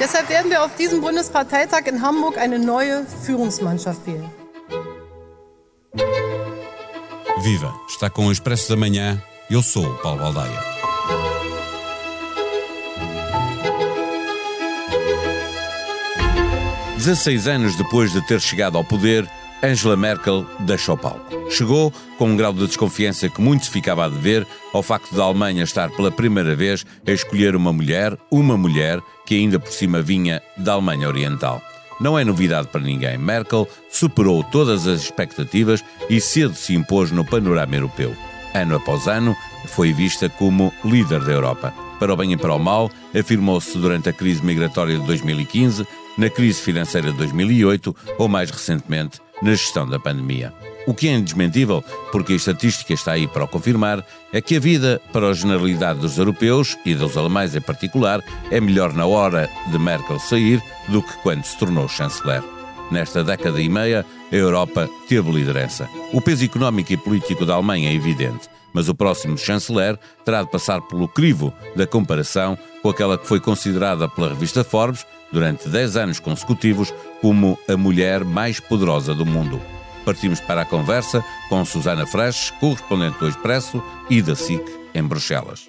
Deshalb werden wir auf diesem Bundesparteitag in Hamburg eine neue Führungsmannschaft wählen. Viva! Está com o Expresso da Manhã. Eu sou o Paulo Baldaia. 16 anos depois de ter chegado ao poder, Angela Merkel deixa o palco. Chegou com um grau de desconfiança que muito se ficava a dever ao facto da Alemanha estar pela primeira vez a escolher uma mulher, uma mulher que ainda por cima vinha da Alemanha Oriental. Não é novidade para ninguém. Merkel superou todas as expectativas e cedo se impôs no panorama europeu. Ano após ano, foi vista como líder da Europa. Para o bem e para o mal, afirmou-se durante a crise migratória de 2015, na crise financeira de 2008 ou, mais recentemente, na gestão da pandemia. O que é indesmentível, porque a estatística está aí para o confirmar, é que a vida para a generalidade dos europeus e dos alemães em particular é melhor na hora de Merkel sair do que quando se tornou chanceler. Nesta década e meia, a Europa teve liderança. O peso económico e político da Alemanha é evidente, mas o próximo chanceler terá de passar pelo crivo da comparação com aquela que foi considerada pela revista Forbes, durante 10 anos consecutivos, como a mulher mais poderosa do mundo. Partimos para a conversa com Susana Fresh, correspondente do Expresso e da SIC em Bruxelas.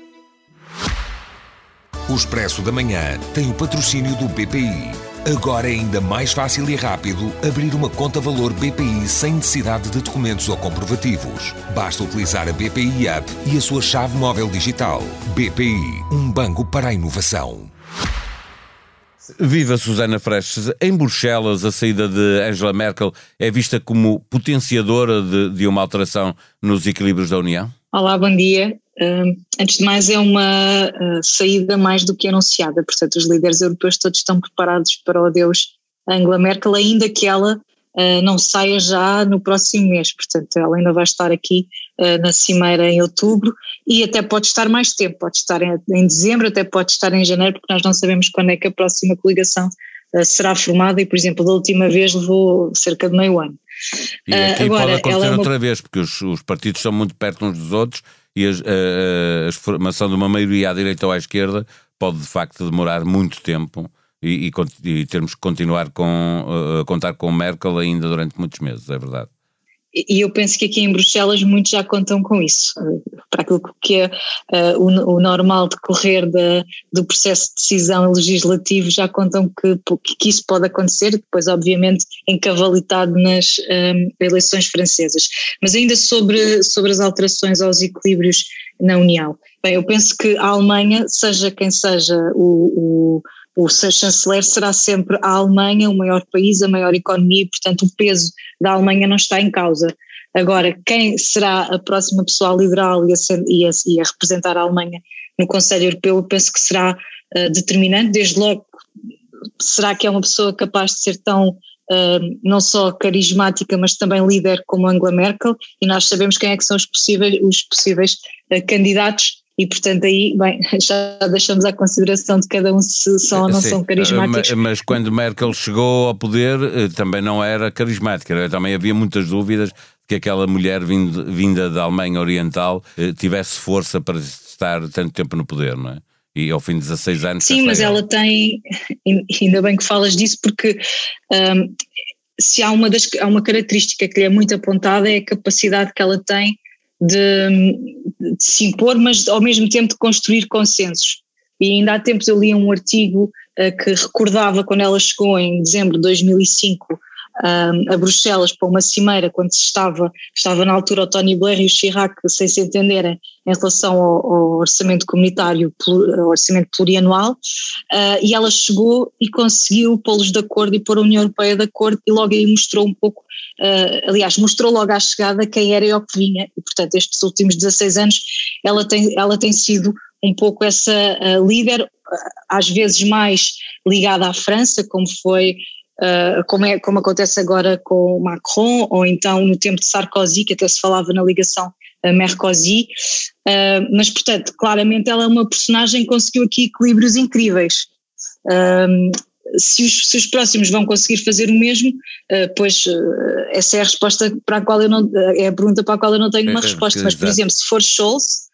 O Expresso da Manhã tem o patrocínio do BPI. Agora é ainda mais fácil e rápido abrir uma conta valor BPI sem necessidade de documentos ou comprovativos. Basta utilizar a BPI App e a sua chave móvel digital. BPI, um banco para a inovação. Viva Susana Freches. Em Bruxelas, a saída de Angela Merkel é vista como potenciadora de, de uma alteração nos equilíbrios da União? Olá, bom dia. Uh, antes de mais, é uma uh, saída mais do que anunciada, portanto, os líderes europeus todos estão preparados para o adeus Angela Merkel, ainda que ela uh, não saia já no próximo mês, portanto, ela ainda vai estar aqui uh, na Cimeira em outubro e até pode estar mais tempo, pode estar em, em, dezembro, até pode estar em janeiro, porque nós não sabemos quando é que a próxima coligação uh, será formada e, por exemplo, da última vez levou cerca de meio ano. E aqui Agora, pode acontecer é uma... outra vez, porque os, os, partidos são muito perto uns dos outros e a, a formação de uma maioria à direita ou à esquerda pode de facto demorar muito tempo e, e, e termos que continuar com, uh, contar com Merkel ainda durante muitos meses, é verdade. E eu penso que aqui em Bruxelas muitos já contam com isso, para aquilo que é uh, o, o, normal decorrer de, do processo de decisão legislativo, já contam que, que isso pode acontecer, depois obviamente encavalitado nas um, eleições francesas. Mas ainda sobre, sobre as alterações aos equilíbrios na União. Bem, eu penso que a Alemanha, seja quem seja o, o o seu chanceler será sempre a Alemanha, o maior país, a maior economia, e, portanto, o peso da Alemanha não está em causa. Agora, quem será a próxima pessoa a liderar e a, e a, e a representar a Alemanha no Conselho Europeu, eu penso que será uh, determinante. Desde logo, será que é uma pessoa capaz de ser tão uh, não só carismática, mas também líder como Angela Merkel? E nós sabemos quem é que são os possíveis, os possíveis uh, candidatos e portanto aí, bem, já deixamos à consideração de cada um se são ou não Sim, são carismáticos. Mas, mas, quando Merkel chegou ao poder eh, também não era carismática, também havia muitas dúvidas de que aquela mulher vindo, vinda da Alemanha Oriental eh, tivesse força para estar tanto tempo no poder, não é? E ao fim de 16 anos. Sim, mas ela tem, ainda bem que falas disso, porque um, se há uma, das, há uma característica que lhe é muito apontada é a capacidade que ela tem de, de, se impor, mas ao mesmo tempo de construir consensos. E ainda há tempos eu li um artigo uh, que recordava quando ela chegou em dezembro de 2005 a Bruxelas para uma cimeira, quando se estava, estava na altura o Tony Blair e o Chirac sem se entenderem em relação ao, ao orçamento comunitário, ao orçamento plurianual, uh, e ela chegou e conseguiu pô-los de acordo e pôr a União Europeia de acordo e logo aí mostrou um pouco, uh, aliás, mostrou logo à chegada quem era e o que vinha, e portanto estes últimos 16 anos ela tem, ela tem sido um pouco essa uh, líder, às vezes mais ligada à França, como foi Uh, como, é, como acontece agora com Macron, ou então no tempo de Sarkozy, que até se falava na ligação uh, Merkozy, uh, mas portanto, claramente ela é uma personagem que conseguiu aqui equilíbrios incríveis. se, os, se os próximos vão conseguir fazer o mesmo, pois essa é a resposta para a qual eu não, é a pergunta para a qual eu não tenho uma é, resposta, mas por exemplo, se for Scholz,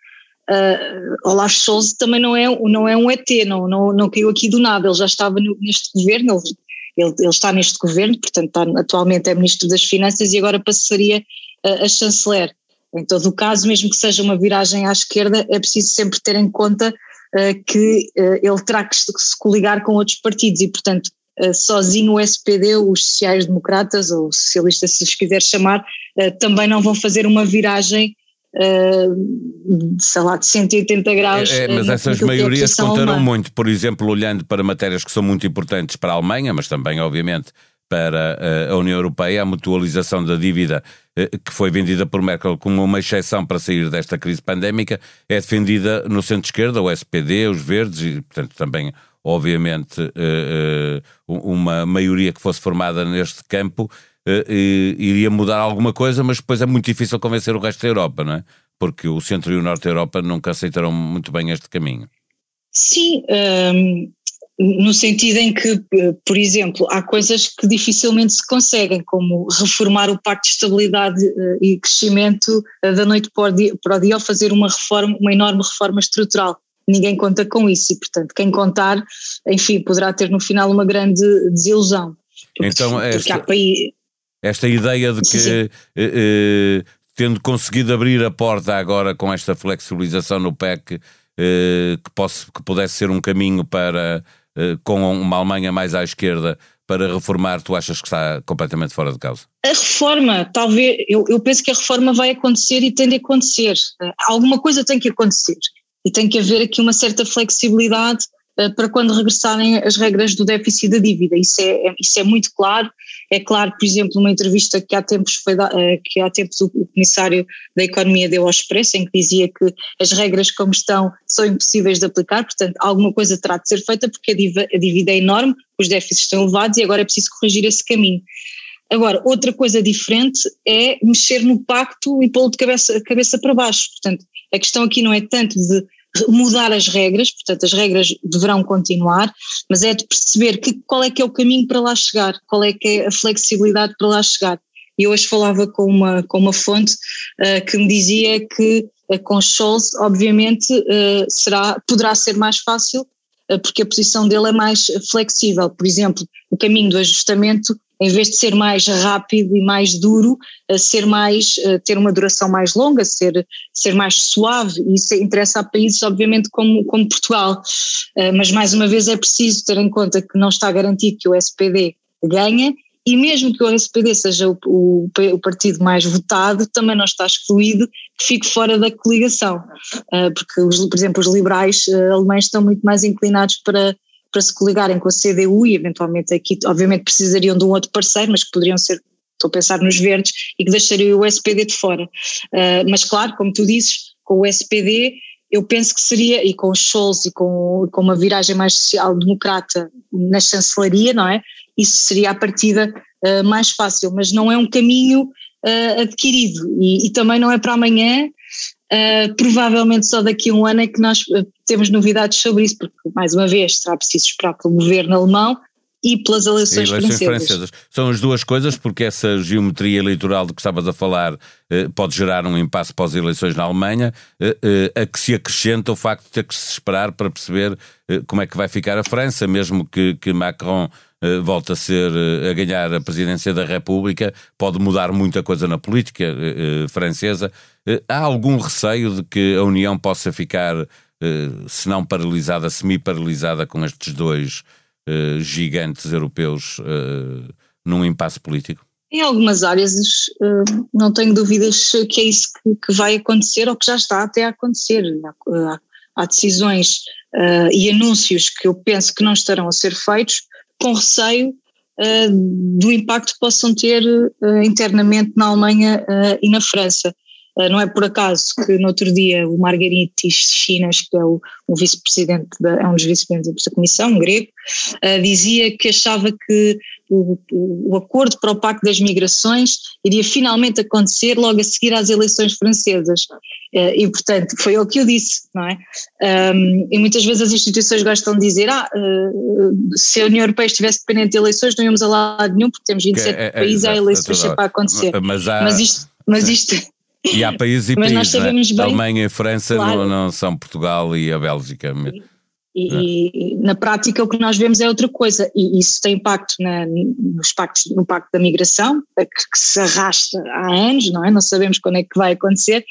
uh, Olaf Scholz também não é, não é um ET, não, não, não caiu aqui do nada, ele já estava no, neste governo, ele, ele, ele, está neste governo, portanto está, atualmente é Ministro das Finanças e agora passaria uh, a chanceler. Em todo o caso, mesmo que seja uma viragem à esquerda, é preciso sempre ter em conta uh, que ele terá que se coligar com outros partidos e, portanto, sozinho o SPD, os sociais-democratas ou socialistas, se os quiser chamar, também não vão fazer uma viragem uh, sei lá, de 180 graus. É, é, mas essas maiorias contarão muito, por exemplo, olhando para matérias que são muito importantes para a Alemanha, mas também, obviamente, para eh, a União Europeia, a mutualização da dívida eh, que foi vendida por Merkel como uma exceção para sair desta crise pandémica, é defendida no centro-esquerda, o SPD, os Verdes e, portanto, também, obviamente, uma maioria que fosse formada neste campo iria mudar alguma coisa, mas depois é muito difícil convencer o resto da Europa, não é? Porque o centro e o norte da Europa nunca aceitaram muito bem este caminho. Sim, ehm, no sentido em que, eh, por exemplo, há coisas que dificilmente se conseguem, como reformar o Pacto de Estabilidade uh, e Crescimento da noite para o, dia, ou fazer uma reforma, uma enorme reforma estrutural. Ninguém conta com isso e, portanto, quem contar, enfim, poderá ter no final uma grande desilusão. Porque, então, porque há país esta ideia de que, eh, eh, tendo conseguido abrir a porta agora com esta flexibilização no PEC, eh, que, posse, que pudesse ser um caminho para, com uma Alemanha mais à esquerda, para reformar, tu achas que está completamente fora de causa? A reforma, talvez, eu, eu penso que a reforma vai acontecer e tem de acontecer. Alguma coisa tem que acontecer e tem que haver aqui uma certa flexibilidade para quando regressarem as regras do déficit da dívida. Isso é, é, isso é muito claro. É claro, por exemplo, uma entrevista que há tempos, foi da, eh, que há tempos o, Comissário da Economia deu ao Expresso, em que dizia que as regras como estão são impossíveis de aplicar, portanto, alguma coisa terá de ser feita porque a dívida, é enorme, os déficits estão elevados e agora é preciso corrigir esse caminho. Agora, outra coisa diferente é mexer no pacto e pô-lo de cabeça, cabeça para baixo. Portanto, a questão aqui não é tanto de mudar as regras, portanto as regras deverão continuar, mas é de perceber que, qual é que é o caminho para lá chegar, qual é que é a flexibilidade para lá chegar. E hoje falava com uma, com uma fonte uh, que me dizia que uh, com Scholz, obviamente, uh, será, poderá ser mais fácil, porque a posição dele é mais flexível. Por exemplo, o caminho do ajustamento em vez de ser mais rápido e mais duro, ser mais, ter uma duração mais longa, ser, ser mais suave, e isso interessa a países, obviamente, como, como Portugal. Eh, mas, mais uma vez, é preciso ter em conta que não está garantido que o SPD ganha, e mesmo que o SPD seja o, o, o, partido mais votado, também não está excluído que fique fora da coligação, eh, porque, os, por exemplo, os liberais eh, alemães estão muito mais inclinados para para se coligarem com a CDU e eventualmente aqui, obviamente precisariam de um outro parceiro, mas que poderiam ser, estou a pensar nos verdes, e que deixariam o SPD de fora. Uh, mas claro, como tu dizes, com o SPD eu penso que seria, e com os Scholz e com, com uma viragem mais social-democrata na chancelaria, não é? Isso seria a partida uh, mais fácil, mas não é um caminho uh, adquirido e, e, também não é para amanhã, Uh, provavelmente só daqui a um ano é que nós uh, temos novidades sobre isso, porque, mais uma vez, será preciso esperar pelo governo alemão e pelas eleições, e eleições francesas. francesas. São as duas coisas, porque essa geometria eleitoral de que estavas a falar uh, pode gerar um impasse pós-eleições na Alemanha, a que se acrescenta o facto de ter que se esperar para perceber como é que vai ficar a França, mesmo que, que Macron eh, volta a ser eh, a ganhar a presidência da República, pode mudar muita coisa na política eh, francesa. há algum receio de que a União possa ficar, se não paralisada, semi-paralisada com estes dois gigantes europeus num impasse político? Em algumas áreas, não tenho dúvidas que é isso que vai acontecer ou que já está até a acontecer. Há decisões e anúncios que eu penso que não estarão a ser feitos com receio uh, do impacto que possam ter uh, internamente na Alemanha uh, e na França. Não é por acaso que no outro dia o Margaritis Chinas, que é o, o vice-presidente, é um dos vice-presidentes da Comissão, um grego, dizia que achava que o, o, acordo para o Pacto das Migrações iria finalmente acontecer logo a seguir às eleições francesas. Uh, e, portanto, foi o que eu disse, não é? Um, e muitas vezes as instituições gostam de dizer: ah, uh, se a União Europeia estivesse dependente de eleições, não íamos a lado nenhum, porque temos 27 é, é, países, há eleições sempre a acontecer. Mas, há, mas isto. Mas isto E há países e países, né? bem, Alemanha e França claro. não, não, são Portugal e a Bélgica. E, e, na prática o que nós vemos é outra coisa, e isso tem impacto na, nos pactos, no Pacto da Migração, que, que, se arrasta há anos, não é? Não sabemos quando é que vai acontecer.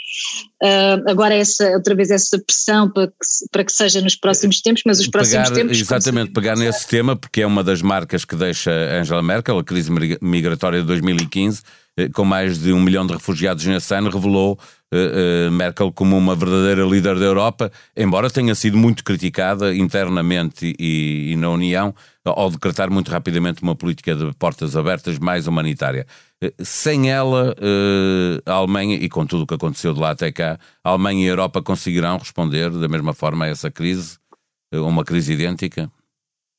Uh, agora essa, outra vez essa pressão para que, para que seja nos próximos tempos, mas os próximos pegar, tempos... Exatamente, pegar nesse tema, porque é uma das marcas que deixa Angela Merkel, a crise migratória de 2015, eh, com mais de um milhão de refugiados nesse ano, revelou uh, Merkel como uma verdadeira líder da Europa, embora tenha sido muito criticada internamente e, e na União ao decretar muito rapidamente uma política de portas abertas mais humanitária. Sem ela, a Alemanha, e com tudo o que aconteceu de lá até cá, a Alemanha e a Europa conseguirão responder da mesma forma a essa crise, uma crise idêntica?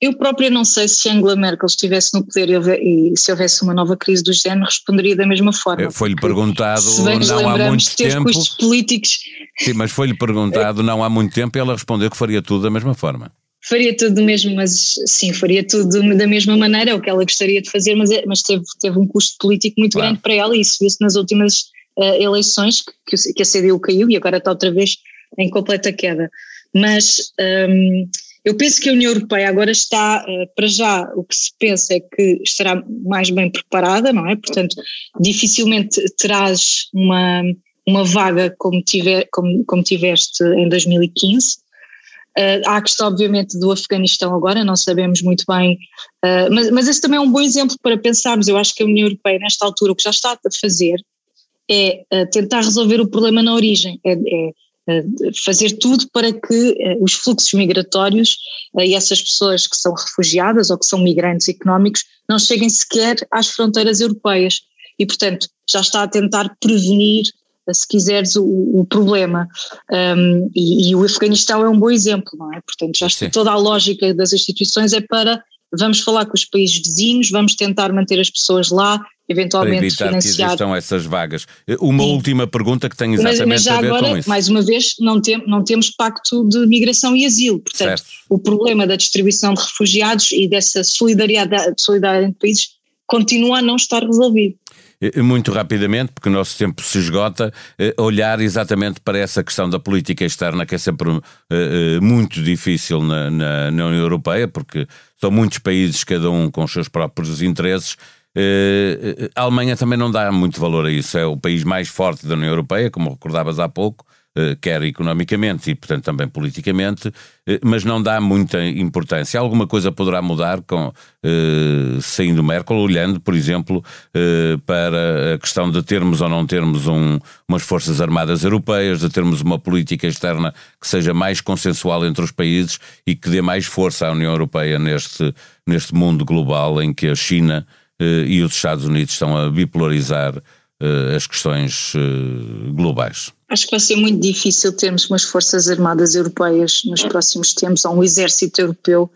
Eu própria não sei se Angela Merkel estivesse no poder e, se houvesse uma nova crise do género, responderia da mesma forma. Eh, foi-lhe perguntado não há muito tempo. políticos. Sim, mas foi-lhe perguntado não há muito tempo e ela respondeu que faria tudo da mesma forma. Faria tudo do mesmo, mas sim, faria tudo da mesma maneira, é o que ela gostaria de fazer, mas, é, mas teve, teve um custo político muito claro. grande para ela e isso viu-se nas últimas uh, eleições que, que a CDU caiu e agora está outra vez em completa queda. Mas. Um, eu penso que a União Europeia agora está, eh, para já, o que se pensa é que estará mais bem preparada, não é? Portanto, dificilmente terás uma, uma vaga como, tiver, como, como tiveste em 2015. Uh, há a questão, obviamente, do Afeganistão agora, não sabemos muito bem, uh, mas, mas esse também é um bom exemplo para pensarmos. Eu acho que a União Europeia, nesta altura, o que já está a fazer é uh, tentar resolver o problema na origem, é, é fazer tudo para que os fluxos migratórios e essas pessoas que são refugiadas ou que são migrantes económicos não cheguem sequer às fronteiras europeias. E, portanto, já está a tentar prevenir, se quiseres, o, o problema. Um, e, e, o Afeganistão é um bom exemplo, não é? Portanto, já está, toda a lógica das instituições é para vamos falar com os países vizinhos, vamos tentar manter as pessoas lá, eventualmente para evitar financiar. que existam essas vagas. Uma Sim. última pergunta que tem exatamente mas, mas já a ver agora, com isso. Mais uma vez, não, tem, não temos pacto de migração e asilo, portanto, certo. o problema da distribuição de refugiados e dessa solidariedade, solidariedade entre países continua a não estar resolvido muito rapidamente, porque o nosso tempo se esgota, olhar exatamente para essa questão da política externa, que é sempre muito difícil na, na, na União Europeia, porque são muitos países, cada um com os seus próprios interesses, a Alemanha também não dá muito valor a isso. É o país mais forte da União Europeia, como recordavas há pouco, quer economicamente e, portanto, também politicamente, uh, mas não dá muita importância. Alguma coisa poderá mudar com saindo Merkel, olhando, por exemplo, para a questão de termos ou não termos um, umas forças armadas europeias, de termos uma política externa que seja mais consensual entre os países e que dê mais força à União Europeia neste, neste mundo global em que a China eh, e os Estados Unidos estão a bipolarizar eh, as questões eh, globais? Acho que vai ser muito difícil termos umas forças armadas europeias nos próximos tempos, ou um exército europeu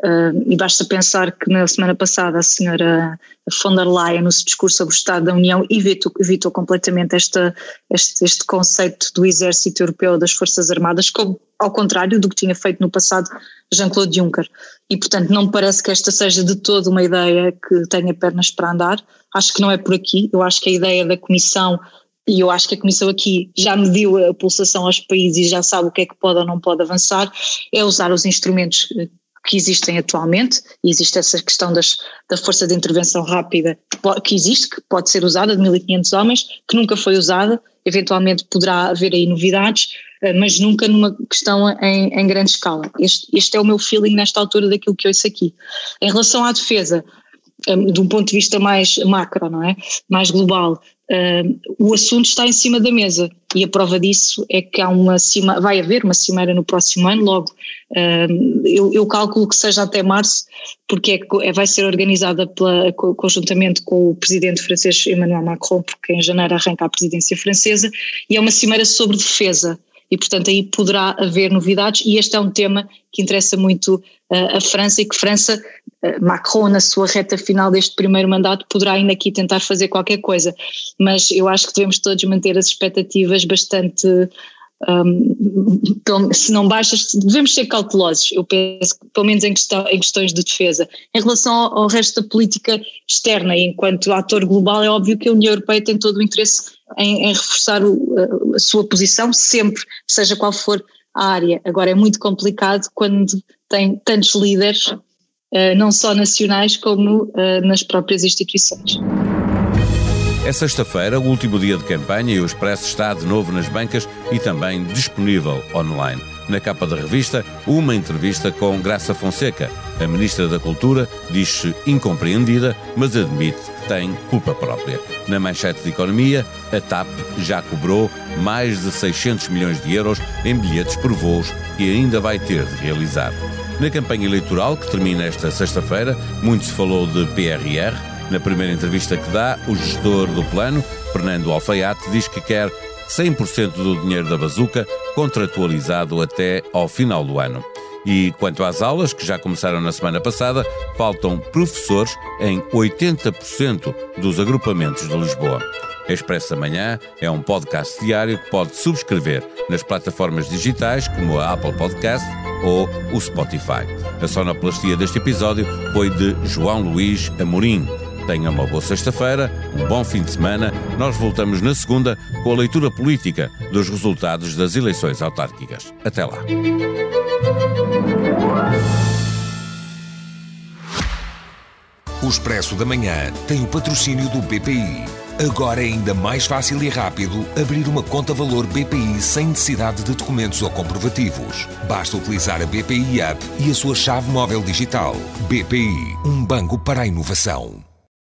Uh, e basta pensar que na semana passada a senhora von der Leyen, no seu discurso sobre o Estado da União, evitou, evitou completamente esta, este, este, conceito do exército europeu das Forças Armadas, como, ao contrário do que tinha feito no passado Jean-Claude Juncker. E, portanto, não me parece que esta seja de todo uma ideia que tenha pernas para andar. Acho que não é por aqui. Eu acho que a ideia da Comissão e eu acho que a Comissão aqui já mediu a pulsação aos países e já sabe o que é que pode ou não pode avançar, é usar os instrumentos que existem atualmente, e existe essa questão das, da força de intervenção rápida que existe, que pode ser usada, de 1.500 homens, que nunca foi usada, eventualmente poderá haver aí novidades, eh, mas nunca numa questão em, em grande escala. Este, este, é o meu feeling nesta altura daquilo que ouço aqui. Em relação à defesa, eh, de um ponto de vista mais macro, não é? Mais global, Uh, o assunto está em cima da mesa. E a prova disso é que há uma cima, vai haver uma cimeira no próximo ano, logo uh, eu, eu, calculo que seja até março, porque é, é, vai ser organizada pela, conjuntamente com o presidente francês Emmanuel Macron, porque em janeiro arranca a presidência francesa, e é uma cimeira sobre defesa e, portanto, aí poderá haver novidades, e este é um tema que interessa muito uh, a França e que França, uh, Macron, na sua reta final deste primeiro mandato, poderá ainda aqui tentar fazer qualquer coisa. Mas eu acho que devemos todos manter as expectativas bastante um, se não baixas, devemos ser cautelosos, eu penso, pelo menos em, questão, em questões de defesa. Em relação ao, ao, resto da política externa, enquanto ator global, é óbvio que a União Europeia tem todo o interesse em, em reforçar o, a, sua posição, sempre, seja qual for a área. Agora, é muito complicado quando tem tantos líderes, uh, não só nacionais, como uh, nas próprias instituições. É sexta-feira, o último dia de campanha, e o Expresso está de novo nas bancas e também disponível online. Na capa da revista, uma entrevista com Graça Fonseca. A Ministra da Cultura diz-se incompreendida, mas admite que tem culpa própria. Na manchete de economia, a TAP já cobrou mais de 600 milhões de euros em bilhetes por voos e ainda vai ter de realizar. Na campanha eleitoral, que termina esta sexta-feira, muito se falou de PRR, na primeira entrevista que dá, o gestor do plano, Fernando Alfaiate, diz que quer 100% do dinheiro da bazuca contratualizado até ao final do ano. E quanto às aulas, que já começaram na semana passada, faltam professores em 80% dos agrupamentos de Lisboa. Expresso da Manhã é um podcast diário que pode subscrever nas plataformas digitais como a Apple Podcast ou o Spotify. A sonoplastia deste episódio foi de João Luís Amorim. Tenha uma boa sexta-feira, um bom fim de semana. Nós voltamos na segunda com a leitura política dos resultados das eleições autárquicas. Até lá. O Expresso da Manhã tem o patrocínio do BPI. Agora é ainda mais fácil e rápido abrir uma conta valor BPI sem necessidade de documentos ou comprovativos. Basta utilizar a BPI App e a sua chave móvel digital. BPI, um banco para a inovação.